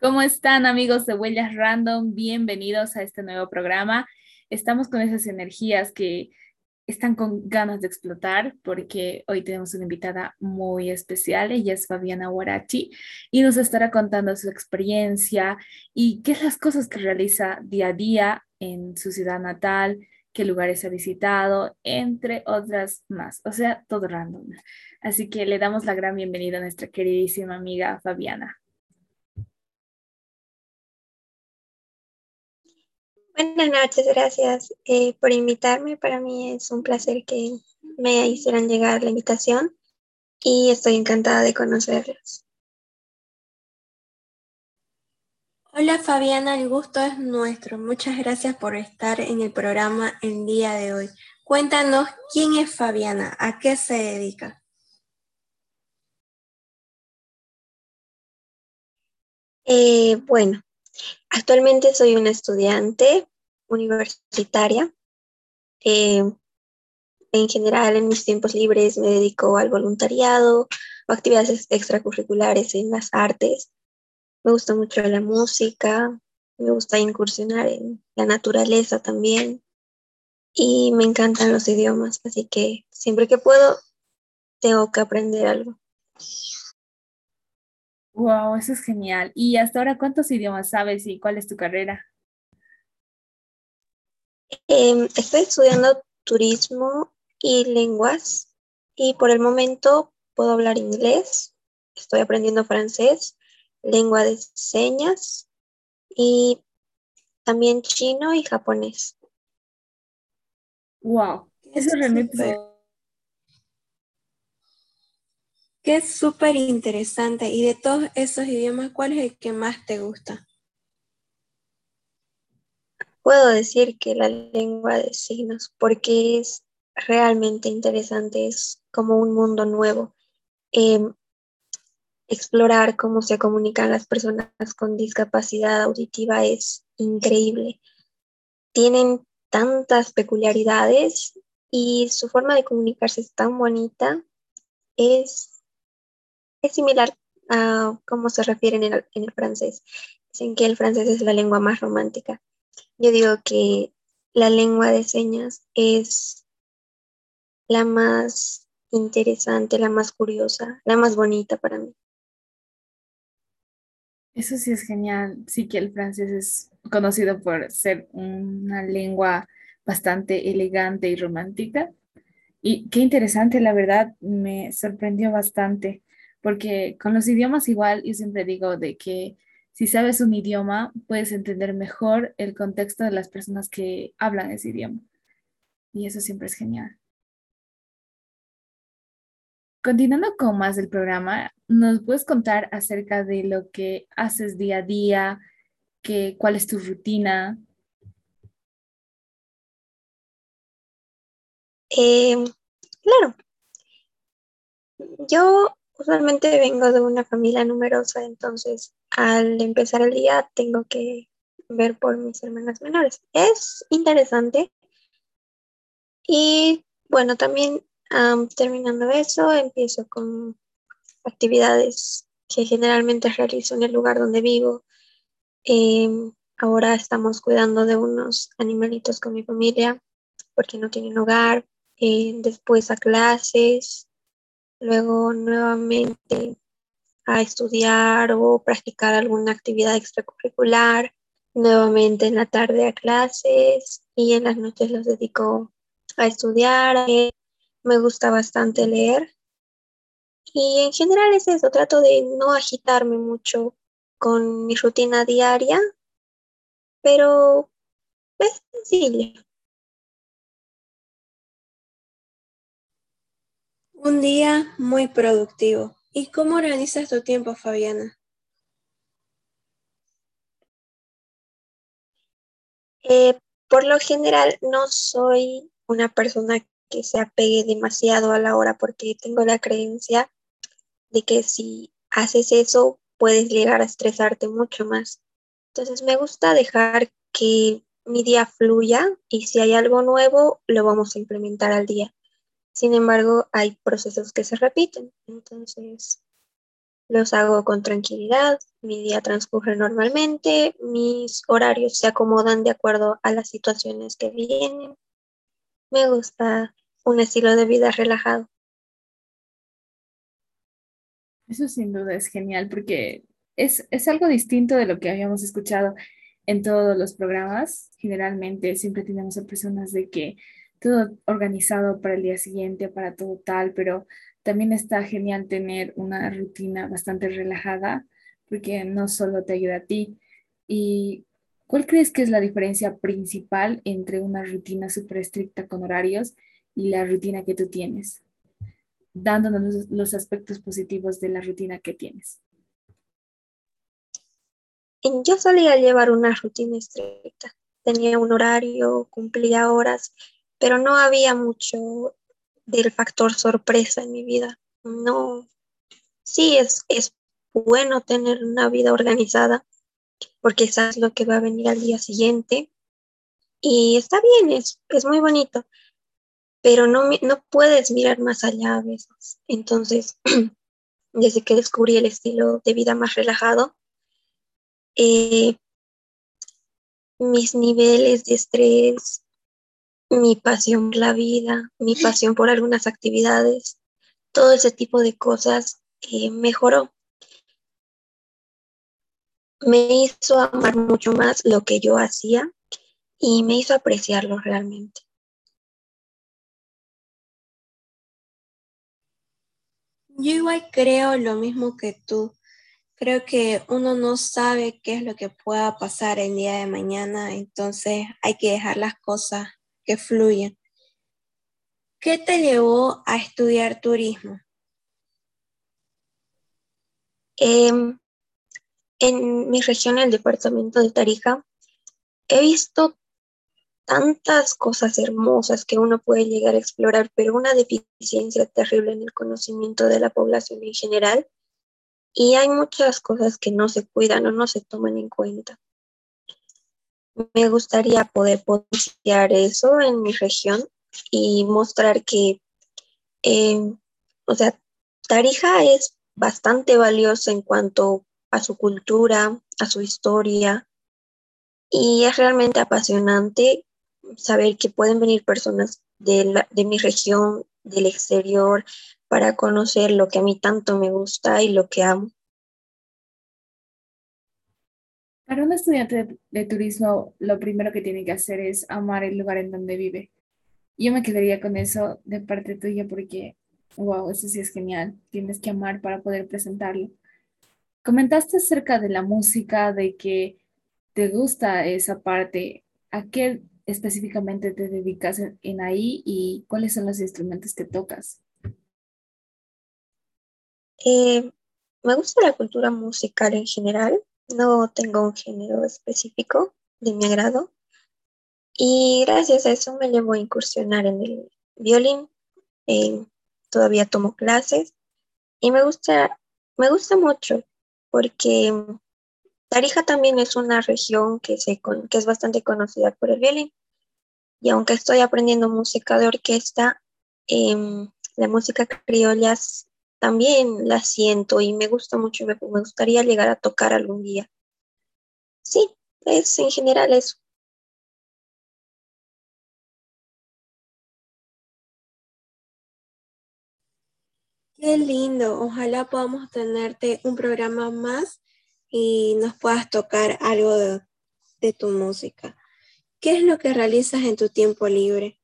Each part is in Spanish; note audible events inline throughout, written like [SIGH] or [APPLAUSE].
¿Cómo están amigos de Huellas Random? Bienvenidos a este nuevo programa. Estamos con esas energías que están con ganas de explotar porque hoy tenemos una invitada muy especial. Ella es Fabiana Huarachi y nos estará contando su experiencia y qué es las cosas que realiza día a día en su ciudad natal, qué lugares ha visitado, entre otras más. O sea, todo random. Así que le damos la gran bienvenida a nuestra queridísima amiga Fabiana. Buenas noches, gracias eh, por invitarme. Para mí es un placer que me hicieran llegar la invitación y estoy encantada de conocerlos. Hola Fabiana, el gusto es nuestro. Muchas gracias por estar en el programa el día de hoy. Cuéntanos quién es Fabiana, a qué se dedica. Eh, bueno, actualmente soy una estudiante universitaria. Eh, en general, en mis tiempos libres me dedico al voluntariado o actividades extracurriculares en las artes. Me gusta mucho la música, me gusta incursionar en la naturaleza también y me encantan los idiomas, así que siempre que puedo tengo que aprender algo. Wow, eso es genial. ¿Y hasta ahora cuántos idiomas sabes y cuál es tu carrera? Em, estoy estudiando turismo y lenguas y por el momento puedo hablar inglés, estoy aprendiendo francés, lengua de señas y también chino y japonés. Wow, eso realmente que es súper interesante. Y de todos esos idiomas, ¿cuál es el que más te gusta? Puedo decir que la lengua de signos, porque es realmente interesante, es como un mundo nuevo. Em, explorar cómo se comunican las personas con discapacidad auditiva es increíble. Tienen tantas peculiaridades y su forma de comunicarse es tan bonita. Es es similar a cómo se refieren en el, francés. Dicen que el francés es la lengua más romántica. Yo digo que la lengua de señas es la más interesante, la más curiosa, la más bonita para mí. Eso sí es genial. Sí que el francés es conocido por ser una lengua bastante elegante y romántica. Y qué interesante, la verdad, me sorprendió bastante porque con los idiomas igual yo siempre digo de que si sabes un idioma puedes entender mejor el contexto de las personas que hablan ese idioma. Y eso siempre es genial. Continuando con más del programa, ¿nos puedes contar acerca de lo que haces día a día? Que, ¿Cuál es tu rutina? Eh, claro. Yo Usualmente vengo de una familia numerosa, entonces al empezar el día tengo que ver por mis hermanas menores. Es interesante. Y bueno, también terminando eso, empiezo con actividades que generalmente realizo en el lugar donde vivo. Em, ahora estamos cuidando de unos animalitos con mi familia porque no tienen hogar. Eh, después a clases, luego nuevamente a estudiar o practicar alguna actividad extracurricular, nuevamente en la tarde a clases y en las noches los dedico a estudiar. Me gusta bastante leer y en general es eso, trato de no agitarme mucho con mi rutina diaria, pero es sencillo. Un día muy productivo. ¿Y cómo organizas tu tiempo, Fabiana? Eh, por lo general no soy una persona que se apegue demasiado a la hora porque tengo la creencia de que si haces eso puedes llegar a estresarte mucho más. Entonces me gusta dejar que mi día fluya y si hay algo nuevo lo vamos a implementar al día. Sin embargo, hay procesos que se repiten. Entonces, los hago con tranquilidad, mi día transcurre normalmente, mis horarios se acomodan de acuerdo a las situaciones que vienen. Me gusta un estilo de vida relajado. Eso sin duda es genial porque es, es algo distinto de lo que habíamos escuchado en todos los programas. Generalmente siempre tenemos a personas de que todo organizado para el día siguiente, para todo tal, pero también está genial tener una rutina bastante relajada porque no solo te ayuda a ti. ¿Y cuál crees que es la diferencia principal entre una rutina súper estricta con horarios y la rutina que tú tienes? Dándonos los aspectos positivos de la rutina que tienes. Yo solía llevar una rutina estricta. Tenía un horario, cumplía horas, pero no había mucho del factor sorpresa en mi vida. No, sí es, es bueno tener una vida organizada porque sabes lo que va a venir al día siguiente y está bien, es, es muy bonito, pero no, no puedes mirar más allá a veces. Entonces, [CLEARS THROAT] desde que descubrí el estilo de vida más relajado, eh, mis niveles de estrés, mi pasión por la vida, mi pasión por algunas actividades, todo ese tipo de cosas eh, mejoró. Me hizo amar mucho más lo que yo hacía y me hizo apreciarlo realmente. Yo igual creo lo mismo que tú. Creo que uno no sabe qué es lo que pueda pasar el día de mañana, entonces hay que dejar las cosas que fluyen. ¿Qué te llevó a estudiar turismo? Em, en mi región, el departamento de Tarija, he visto tantas cosas hermosas que uno puede llegar a explorar, pero una deficiencia terrible en el conocimiento de la población en general. Y hay muchas cosas que no se cuidan o no se toman en cuenta. Me gustaría poder potenciar eso en mi región y mostrar que, eh, o sea, Tarija es bastante valiosa en cuanto a su cultura, a su historia, y es realmente apasionante saber que pueden venir personas de, de mi región, del exterior, para conocer lo que a mí tanto me gusta y lo que amo. Para un estudiante de, turismo, lo primero que tiene que hacer es amar el lugar en donde vive. Yo me quedaría con eso de parte tuya porque, wow, eso sí es genial. Tienes que amar para poder presentarlo. Comentaste acerca de la música, de que te gusta esa parte. ¿A qué específicamente te dedicas en ahí y cuáles son los instrumentos que tocas? Eh, me gusta la cultura musical en general. No tengo un género específico de mi agrado. Y gracias a eso me llevo a incursionar en el violín. Todavía tomo clases y me gusta, me gusta mucho porque Tarija también es una región que, se, que es bastante conocida por el violín. Y aunque estoy aprendiendo música de orquesta, em, la música criolla también la siento y me gusta mucho me, gustaría llegar a tocar algún día. Sí, es en general eso. Qué lindo, ojalá podamos tenerte un programa más y nos puedas tocar algo de tu música. ¿Qué es lo que realizas en tu tiempo libre?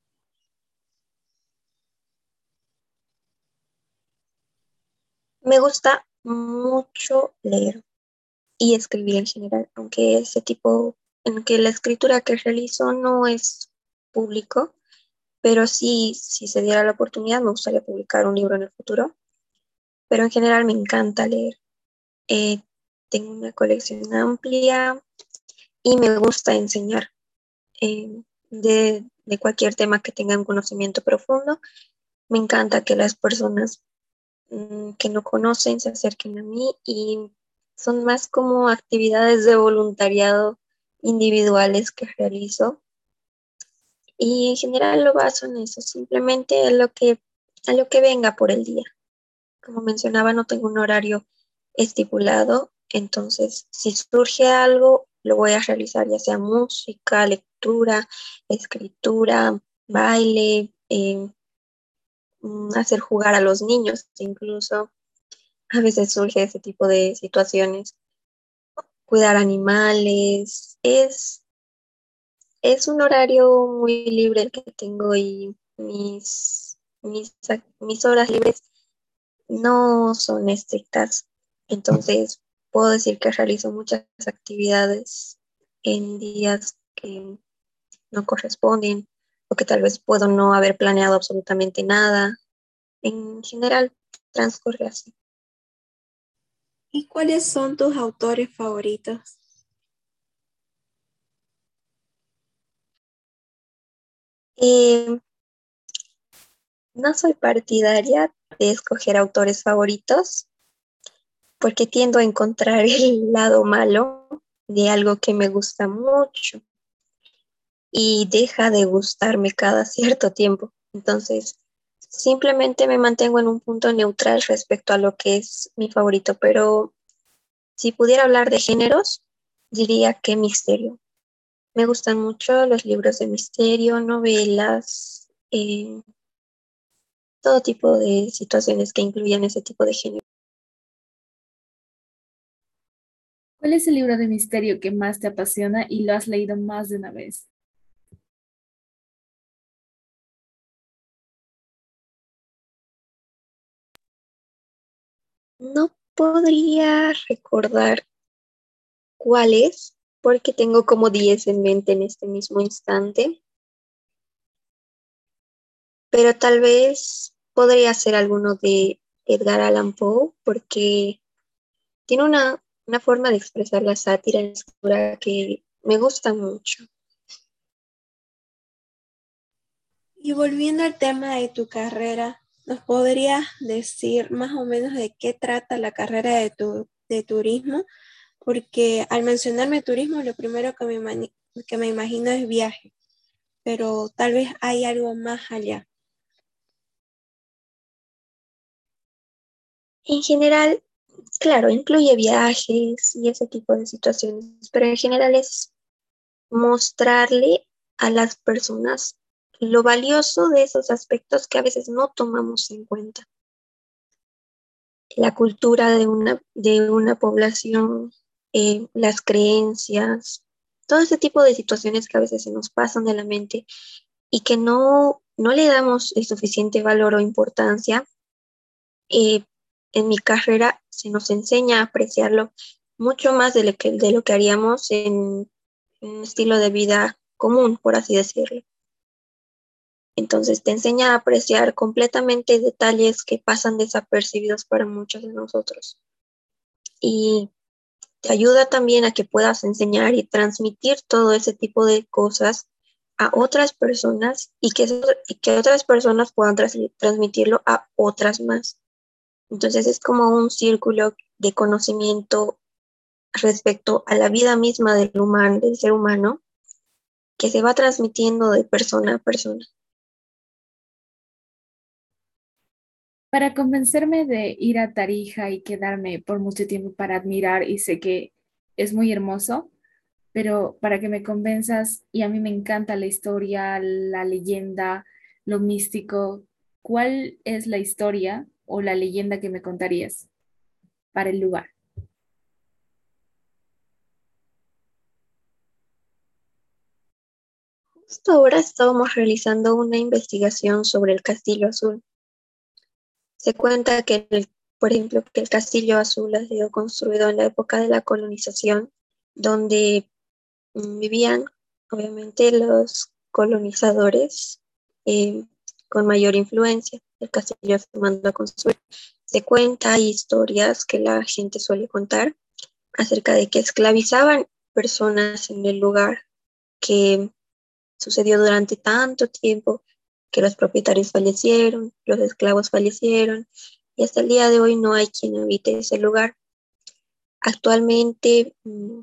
Me gusta mucho leer y escribir en general, aunque ese tipo, en que la escritura que realizo no es público, pero sí, si se diera la oportunidad, me gustaría publicar un libro en el futuro. Pero en general me encanta leer. Eh, tengo una colección amplia y me gusta enseñar eh, de, de cualquier tema que tenga un conocimiento profundo. Me encanta que las personas que no conocen se acerquen a mí y son más como actividades de voluntariado individuales que realizo. Y en general lo baso en eso, simplemente a lo que, a lo que venga por el día. Como mencionaba, no tengo un horario estipulado. Entonces, si surge algo, lo voy a realizar, ya sea música, lectura, escritura, baile, eh, mm, hacer jugar a los niños, incluso a veces surge ese tipo de situaciones. Cuidar animales, es, es un horario muy libre el que tengo y mis, mis, mis horas libres no son estrictas. Entonces, puedo decir que realizo muchas actividades en días que no corresponden o que tal vez puedo no haber planeado absolutamente nada. En general, transcurre así. ¿Y cuáles son tus autores favoritos? Eh, no soy partidaria de escoger autores favoritos porque tiendo a encontrar [LAUGHS] el lado malo de algo que me gusta mucho y deja de gustarme cada cierto tiempo. Entonces, simplemente me mantengo en un punto neutral respecto a lo que es mi favorito, pero si pudiera hablar de géneros, diría que misterio. Me gustan mucho los libros de misterio, novelas, eh, todo tipo de situaciones que incluyan ese tipo de género. ¿Cuál es el libro de misterio que más te apasiona y lo has leído más de una vez? No podría recordar cuál es, porque tengo como 10 en mente en este mismo instante. Pero tal vez podría ser alguno de Edgar Allan Poe, porque tiene una, una forma de expresar la sátira en que me gusta mucho. Y volviendo al tema de tu carrera, ¿nos podrías decir más o menos de qué trata la carrera de, de turismo? Porque al mencionarme turismo, lo primero que me, que me imagino es viaje, pero tal vez hay algo más allá. En general, claro, incluye viajes y ese tipo de situaciones, pero en general es mostrarle a las personas lo valioso de esos aspectos que a veces no tomamos en cuenta. La cultura de una, de una población, eh, las creencias, todo ese tipo de situaciones que a veces se nos pasan de la mente y que no, no le damos el suficiente valor o importancia, eh, en mi carrera se nos enseña a apreciarlo mucho más de lo que, de lo que haríamos en un estilo de vida común, por así decirlo. Entonces te enseña a apreciar completamente detalles que pasan desapercibidos para muchos de nosotros. Y te ayuda también a que puedas enseñar y transmitir todo ese tipo de cosas a otras personas y que, otras personas puedan transmitirlo a otras más. Entonces es como un círculo de conocimiento respecto a la vida misma del humano, del ser humano, que se va transmitiendo de persona a persona. Para convencerme de ir a Tarija y quedarme por mucho tiempo para admirar, y sé que es muy hermoso, pero para que me convenzas, y a mí me encanta la historia, la leyenda, lo místico, ¿cuál es la historia o la leyenda que me contarías para el lugar? Justo ahora estábamos realizando una investigación sobre el Castillo Azul. Se cuenta que, por ejemplo, que el Castillo Azul ha sido construido en la época de la colonización, donde mm, vivían, obviamente, los colonizadores eh, con mayor influencia. El castillo se mandó a construir. Se cuenta historias que la gente suele contar acerca de que esclavizaban personas en el lugar, que sucedió durante tanto tiempo que los propietarios fallecieron, los esclavos fallecieron y hasta el día de hoy no hay quien habite ese lugar. Actualmente, mm,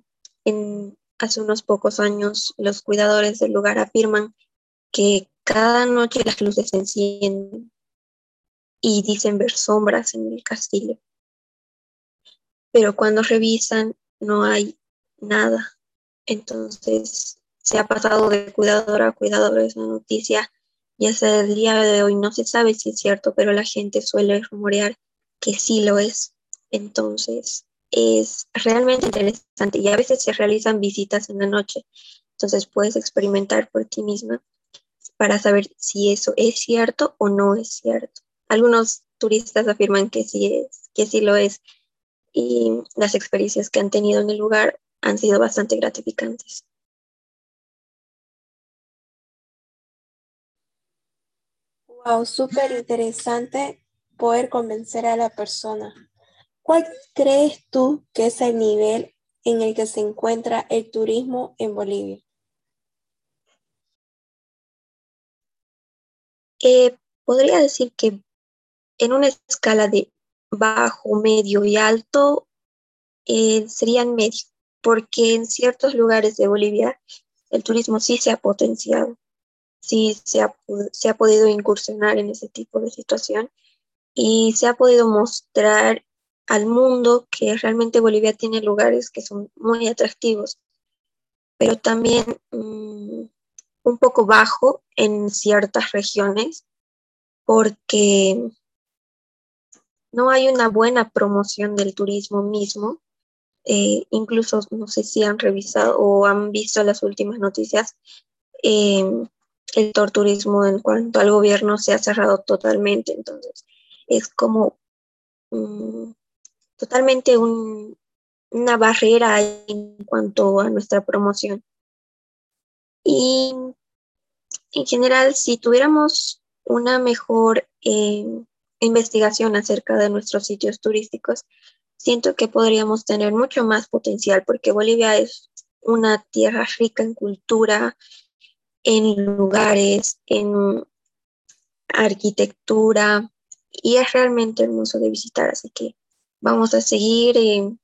hace unos pocos años, los cuidadores del lugar afirman que cada noche las luces se encienden y dicen ver sombras en el castillo. pero cuando revisan no hay nada. Entonces se ha pasado de cuidadora a cuidadora esa noticia y hasta el día de hoy no se sabe si es cierto, pero la gente suele rumorear que sí lo es. Entonces es realmente interesante y a veces se realizan visitas en la noche. Entonces puedes experimentar por ti misma para saber si eso es cierto o no es cierto. Algunos turistas afirman que sí es, que sí lo es y las experiencias que han tenido en el lugar han sido bastante gratificantes. Wow, súper interesante poder convencer a la persona. ¿Cuál crees tú que es el nivel en el que se encuentra el turismo en Bolivia? Eh, podría decir que en una escala de bajo, medio y alto, eh, serían medio, porque en ciertos lugares de Bolivia el turismo sí se ha potenciado sí se ha, se ha podido incursionar en ese tipo de situación y se ha podido mostrar al mundo que realmente Bolivia tiene lugares que son muy atractivos, pero también mm, un poco bajo en ciertas regiones porque no hay una buena promoción del turismo mismo. Eh, incluso no sé si han revisado o han visto las últimas noticias, eh, el torturismo en cuanto al gobierno se ha cerrado totalmente, entonces es como mm, totalmente una barrera en cuanto a nuestra promoción. Y en general, si tuviéramos una mejor eh, investigación acerca de nuestros sitios turísticos, siento que podríamos tener mucho más potencial porque Bolivia es una tierra rica en cultura, en lugares, en arquitectura y es realmente hermoso de visitar, así que vamos a seguir eh,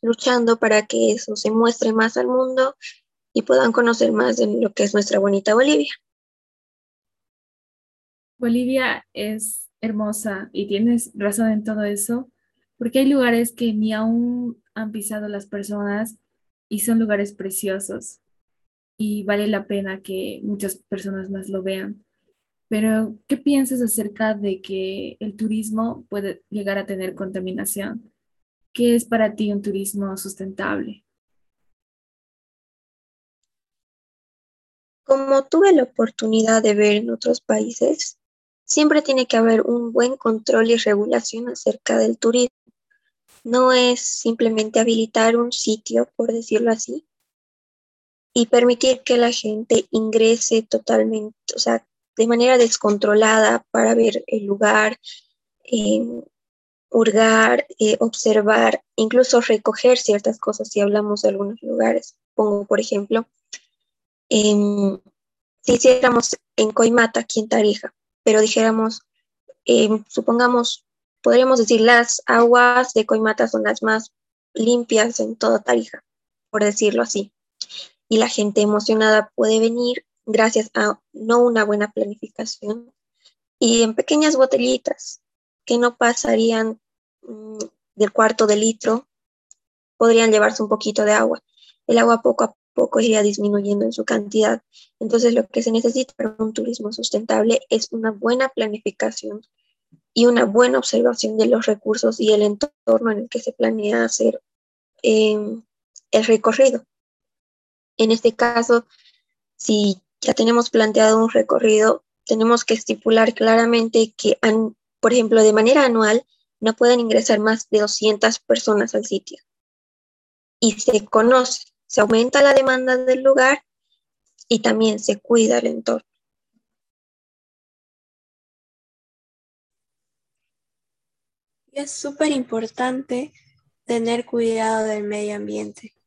luchando para que eso se muestre más al mundo y puedan conocer más de lo que es nuestra bonita Bolivia. Bolivia es hermosa y tienes razón en todo eso, porque hay lugares que ni aún han pisado las personas y son lugares preciosos y vale la pena que muchas personas más lo vean. Pero, ¿qué piensas acerca de que el turismo puede llegar a tener contaminación? ¿Qué es para ti un turismo sustentable? Como tuve la oportunidad de ver en otros países, siempre tiene que haber un buen control y regulación acerca del turismo. No es simplemente habilitar un sitio, por decirlo así, y permitir que la gente ingrese totalmente, o sea, de manera descontrolada para ver el lugar, eh, hurgar, observar, incluso recoger ciertas cosas si hablamos de algunos lugares. Pongo, por ejemplo, si hiciéramos en Coimata, aquí en Tarija, pero dijéramos, em, supongamos, podríamos decir, las aguas de Coimata son las más limpias en toda Tarija, por decirlo así y la gente emocionada puede venir gracias a no una buena planificación y en pequeñas botellitas que no pasarían mm, del cuarto de litro, podrían llevarse un poquito de agua. El agua poco a poco iría disminuyendo en su cantidad. Entonces lo que se necesita para un turismo sustentable es una buena planificación y una buena observación de los recursos y el entorno en el que se planea hacer em, el recorrido. En este caso, si ya tenemos planteado un recorrido, tenemos que estipular claramente que, por ejemplo, de manera anual no pueden ingresar más de 200 personas al sitio. Y se conoce, se aumenta la demanda del lugar y también se cuida el entorno. Es súper importante tener cuidado del medio ambiente.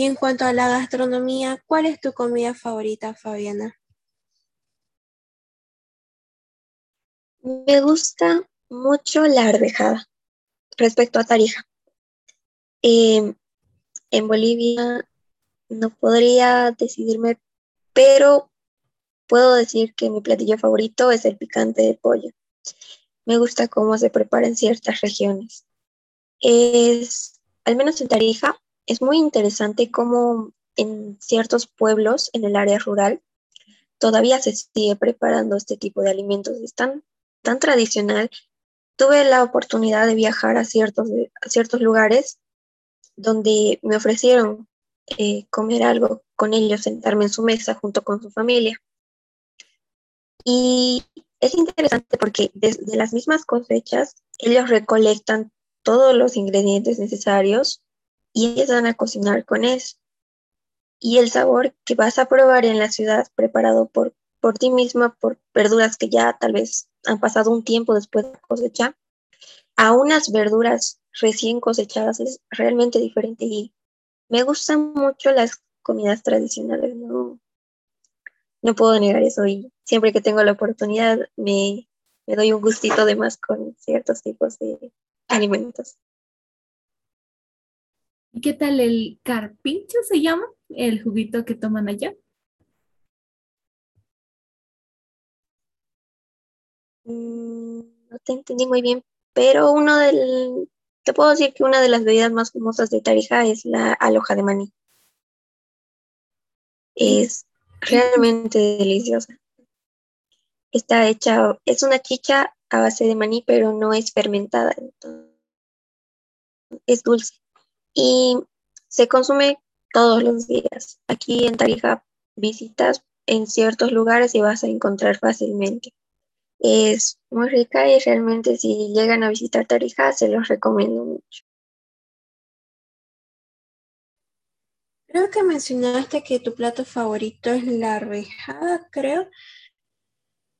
Y en cuanto a la gastronomía, ¿cuál es tu comida favorita, Fabiana? Me gusta mucho la arvejada respecto a Tarija. Em, en Bolivia no podría decidirme, pero puedo decir que mi platillo favorito es el picante de pollo. me gusta cómo se prepara en ciertas regiones. Es, al menos en Tarija, es muy interesante cómo en ciertos pueblos en el área rural todavía se sigue preparando este tipo de alimentos. Es tan, tan tradicional. Tuve la oportunidad de viajar a ciertos, a ciertos lugares donde me ofrecieron eh, comer algo con ellos, sentarme en su mesa junto con su familia. Y es interesante porque desde las mismas cosechas, ellos recolectan todos los ingredientes necesarios y empiezan a cocinar con eso. Y el sabor que vas a probar en la ciudad, preparado por, por ti misma, por verduras que ya tal vez han pasado un tiempo después de cosecha, a unas verduras recién cosechadas es realmente diferente y me gustan mucho las comidas tradicionales, no, no puedo negar eso y siempre que tengo la oportunidad me, me doy un gustito de más con ciertos tipos de alimentos. ¿Y qué tal el carpincho se llama? El juguito que toman allá. Mm, no te entendí muy bien, pero uno del, te puedo decir que una de las bebidas más famosas de Tarija es la aloja de maní. Es realmente deliciosa. Está hecha, es una chicha a base de maní, pero no es fermentada, es dulce. Y se consume todos los días. Aquí en Tarija visitas en ciertos lugares y vas a encontrar fácilmente. Es muy rica y realmente si llegan a visitar Tarija se los recomiendo mucho. Creo que mencionaste que tu plato favorito es la arvejada, creo.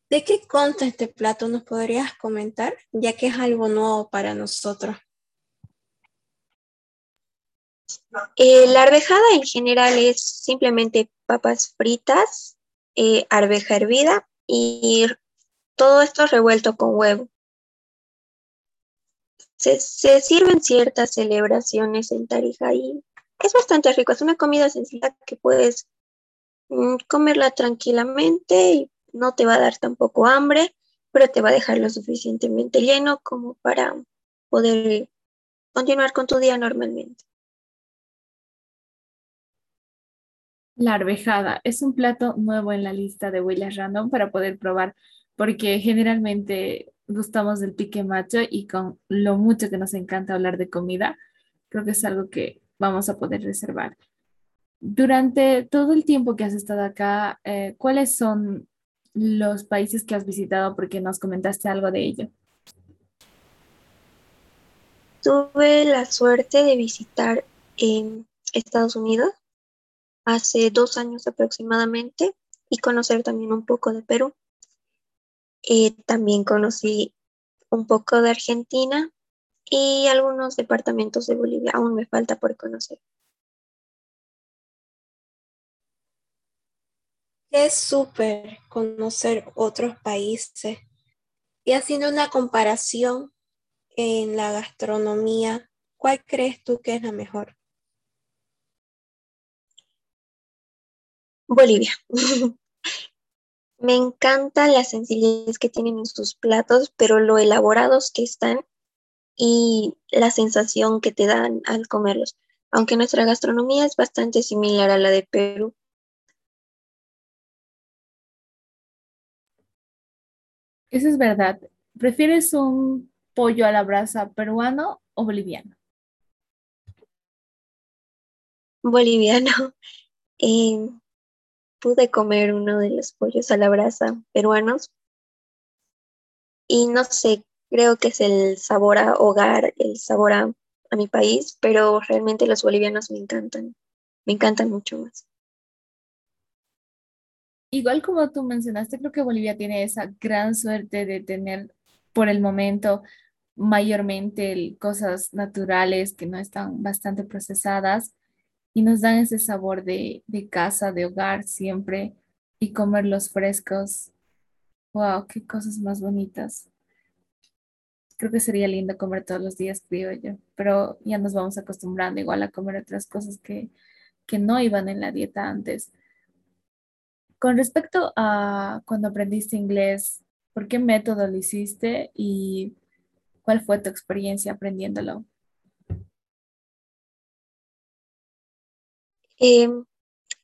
¿De qué consta este plato? ¿Nos podrías comentar? Ya que es algo nuevo para nosotros. Eh, la arvejada en general es simplemente papas fritas, eh, arveja hervida y todo esto revuelto con huevo. Se, sirven ciertas celebraciones en Tarija y es bastante rico. Es una comida sencilla que puedes mm, comerla tranquilamente y no te va a dar tampoco hambre, pero te va a dejar lo suficientemente lleno como para poder continuar con tu día normalmente. La arvejada es un plato nuevo en la lista de huellas random para poder probar porque generalmente gustamos del pique macho y con lo mucho que nos encanta hablar de comida, creo que es algo que vamos a poder reservar. Durante todo el tiempo que has estado acá, eh, ¿cuáles son los países que has visitado? Porque nos comentaste algo de ello. Tuve la suerte de visitar en Estados Unidos hace dos años aproximadamente y conocer también un poco de Perú. Eh, también conocí un poco de Argentina y algunos departamentos de Bolivia. Aún me falta por conocer. Es súper conocer otros países y haciendo una comparación en la gastronomía, ¿cuál crees tú que es la mejor? Bolivia. [LAUGHS] Me encanta la sencillez que tienen en sus platos, pero lo elaborados que están y la sensación que te dan al comerlos. Aunque nuestra gastronomía es bastante similar a la de Perú. Eso es verdad. ¿Prefieres un pollo a la brasa peruano o boliviano? Boliviano. [LAUGHS] Eh, pude comer uno de los pollos a la brasa peruanos y no sé, creo que es el sabor a hogar, el sabor a, mi país, pero realmente los bolivianos me encantan, me encantan mucho más. Igual como tú mencionaste, creo que Bolivia tiene esa gran suerte de tener por el momento mayormente cosas naturales que no están bastante procesadas y nos dan ese sabor de, casa, de hogar siempre y comerlos frescos. ¡Wow! ¡Qué cosas más bonitas! Creo que sería lindo comer todos los días criollo, pero ya nos vamos acostumbrando igual a comer otras cosas que, que no iban en la dieta antes. Con respecto a cuando aprendiste inglés, ¿Por qué método lo hiciste y cuál fue tu experiencia aprendiéndolo? Em,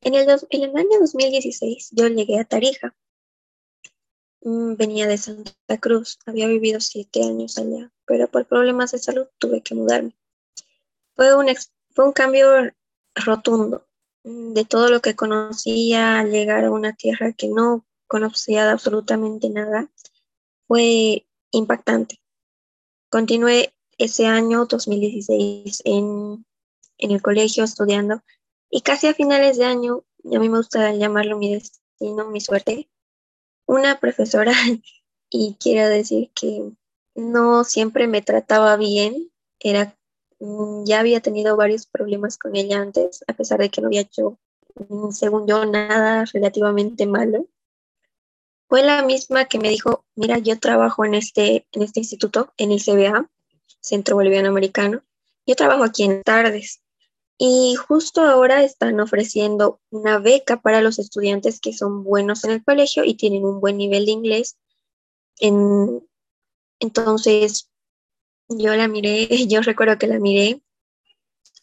en, el en el año 2016 yo llegué a Tarija. Mm, venía de Santa Cruz, había vivido siete años allá, pero por problemas de salud tuve que mudarme. Fue un, cambio rotundo mm, de todo lo que conocía, llegar a una tierra que no conocía absolutamente nada, fue impactante. Continué ese año 2016 en, en el colegio estudiando y casi a finales de año, a mí me gusta llamarlo mi destino, mi suerte, una profesora, [LAUGHS] y quiero decir que no siempre me trataba bien, era, mm, ya había tenido varios problemas con ella antes, a pesar de que no había hecho, mm, según yo, nada relativamente malo. Fue la misma que me dijo, mira, yo trabajo en este, en este instituto, en el CBA, Centro Boliviano Americano, yo trabajo aquí en tardes y justo ahora están ofreciendo una beca para los estudiantes que son buenos en el colegio y tienen un buen nivel de inglés. entonces, yo la miré, [LAUGHS] yo recuerdo que la miré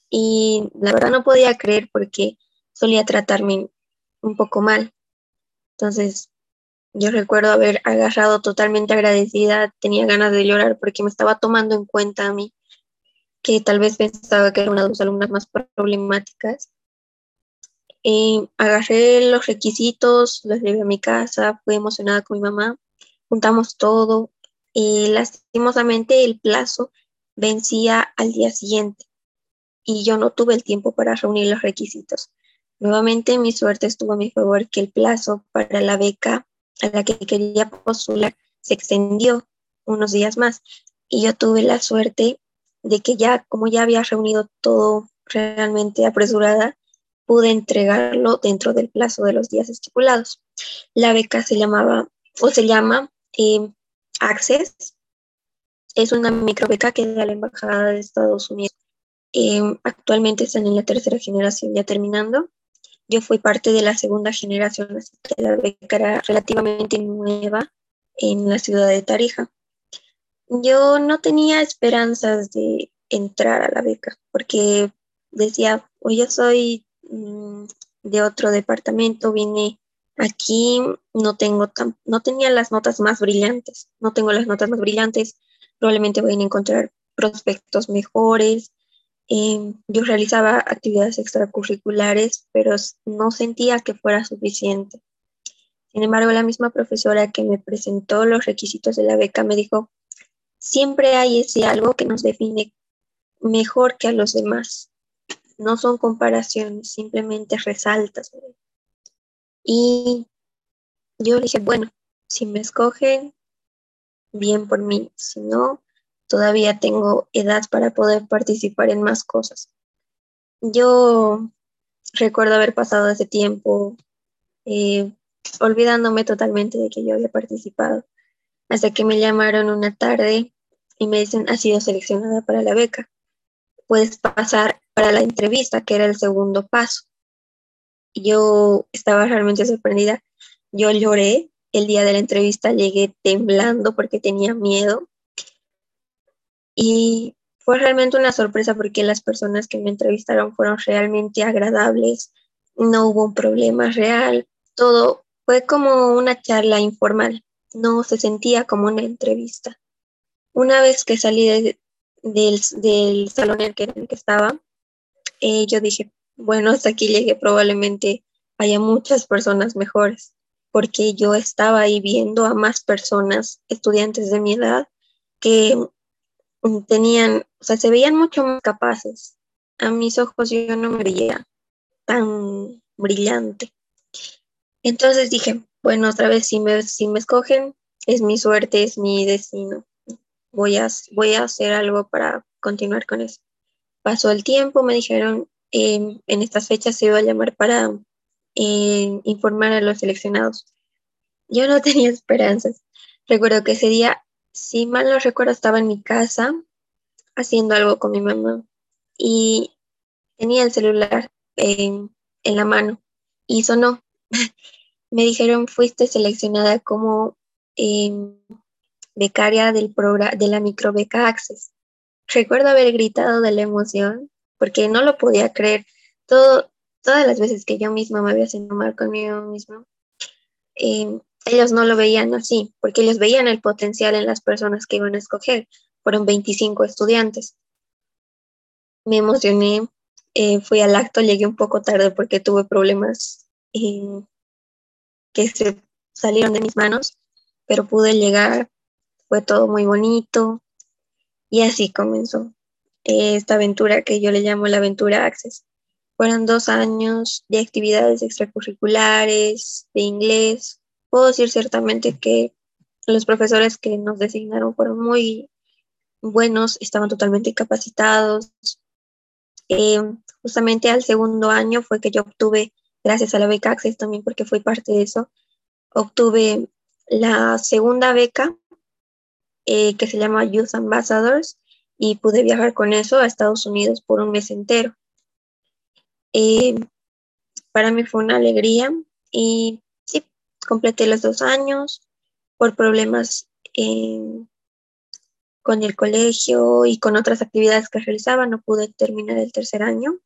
y la verdad no podía creer porque solía tratarme un poco mal. Entonces, yo recuerdo haber agarrado totalmente agradecida, tenía ganas de llorar porque me estaba tomando en cuenta a mí que tal vez pensaba que era una de las alumnas más problemáticas. Eh, agarré los requisitos, los llevé a mi casa, fui emocionada con mi mamá, juntamos todo y lastimosamente el plazo vencía al día siguiente y yo no tuve el tiempo para reunir los requisitos. Nuevamente mi suerte estuvo a mi favor que el plazo para la beca a la que quería postular se extendió unos días más y yo tuve la suerte de que ya, como ya había reunido todo realmente apresurada, pude entregarlo dentro del plazo de los días estipulados. La beca se llamaba, o se llama eh, Access. Es una microbeca que da la Embajada de Estados Unidos. Eh, actualmente están en la tercera generación, ya terminando. Yo fui parte de la segunda generación, así que la beca era relativamente nueva en la ciudad de Tarija yo no tenía esperanzas de entrar a la beca porque decía, o yo soy mm, de otro departamento, vine aquí, no tengo tan, no tenía las notas más brillantes, no tengo las notas más brillantes, probablemente voy a encontrar prospectos mejores. Em, yo realizaba actividades extracurriculares, pero no sentía que fuera suficiente. Sin embargo, la misma profesora que me presentó los requisitos de la beca me dijo, siempre hay ese algo que nos define mejor que a los demás. No son comparaciones, simplemente resaltas. Y yo dije, bueno, si me escogen, bien por mí. Si no, todavía tengo edad para poder participar en más cosas. Yo recuerdo haber pasado ese tiempo eh, olvidándome totalmente de que yo había participado, hasta que me llamaron una tarde y me dicen, has sido seleccionada para la beca. Puedes pasar para la entrevista, que era el segundo paso. Yo estaba realmente sorprendida. Yo lloré el día de la entrevista, llegué temblando porque tenía miedo. Y fue realmente una sorpresa porque las personas que me entrevistaron fueron realmente agradables, no hubo un problema real, todo fue como una charla informal, no se sentía como una entrevista. Una vez que salí del, salón en el que, estaba, eh, yo dije, bueno, hasta aquí llegué, probablemente haya muchas personas mejores, porque yo estaba ahí viendo a más personas, estudiantes de mi edad, que tenían, o sea, se veían mucho más capaces. A mis ojos yo no me veía tan brillante. Entonces dije, bueno, otra vez, si me, si me escogen, es mi suerte, es mi destino voy a, voy a hacer algo para continuar con eso. Pasó el tiempo, me dijeron, em, en estas fechas se iba a llamar para em, informar a los seleccionados. Yo no [LAUGHS] tenía esperanzas. Recuerdo que ese día, si mal no recuerdo, estaba en mi casa haciendo algo con mi mamá y tenía el celular en la mano y sonó. [LAUGHS] me dijeron, fuiste seleccionada como em, becaria del de la microbeca Access. Recuerdo haber gritado de la emoción porque no lo podía creer. Todo, todas las veces que yo misma me había sentido mal conmigo misma, em, ellos no lo veían así, porque ellos veían el potencial en las personas que iban a escoger. Fueron 25 estudiantes. Me emocioné, eh, fui al acto, llegué un poco tarde porque tuve problemas eh, que se salieron de mis manos, pero pude llegar, fue todo muy bonito y así comenzó esta aventura que yo le llamo la aventura Access. Fueron dos años de actividades extracurriculares, de inglés. Puedo decir ciertamente que los profesores que nos designaron fueron muy buenos, estaban totalmente capacitados. Eh, justamente al segundo año fue que yo obtuve, gracias a la beca Access también porque fui parte de eso, obtuve la segunda beca eh, que se llama Youth Ambassadors y pude viajar con eso a Estados Unidos por un mes entero. Eh, para mí fue una alegría y sí, completé los dos años por problemas con el colegio y con otras actividades que realizaba, no pude terminar el tercer año,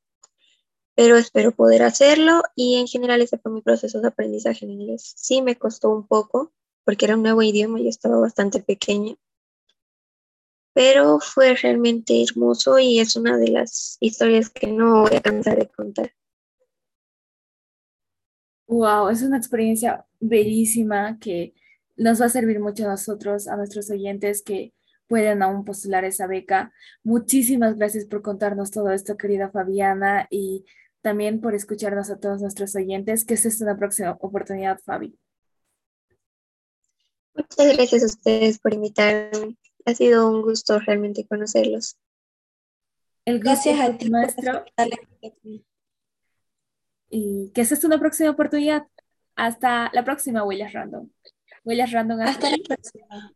pero espero poder hacerlo y en general ese fue mi proceso de aprendizaje en inglés. Sí me costó un poco porque era un nuevo idioma, yo estaba bastante pequeña, pero fue realmente hermoso y es una de las historias que no voy a cansar de contar. Wow, es una experiencia bellísima que nos va a servir mucho a nosotros, a nuestros oyentes que pueden aún postular esa beca. Muchísimas gracias por contarnos todo esto, querida Fabiana, y también por escucharnos a todos nuestros oyentes, que esta es una próxima oportunidad, Fabi. Muchas gracias a ustedes por invitarme. Ha sido un gusto realmente conocerlos. El gracias a ti, maestro. Y que esta es una próxima oportunidad. Hasta la próxima, Huellas Random. Huellas Random. Hasta la próxima.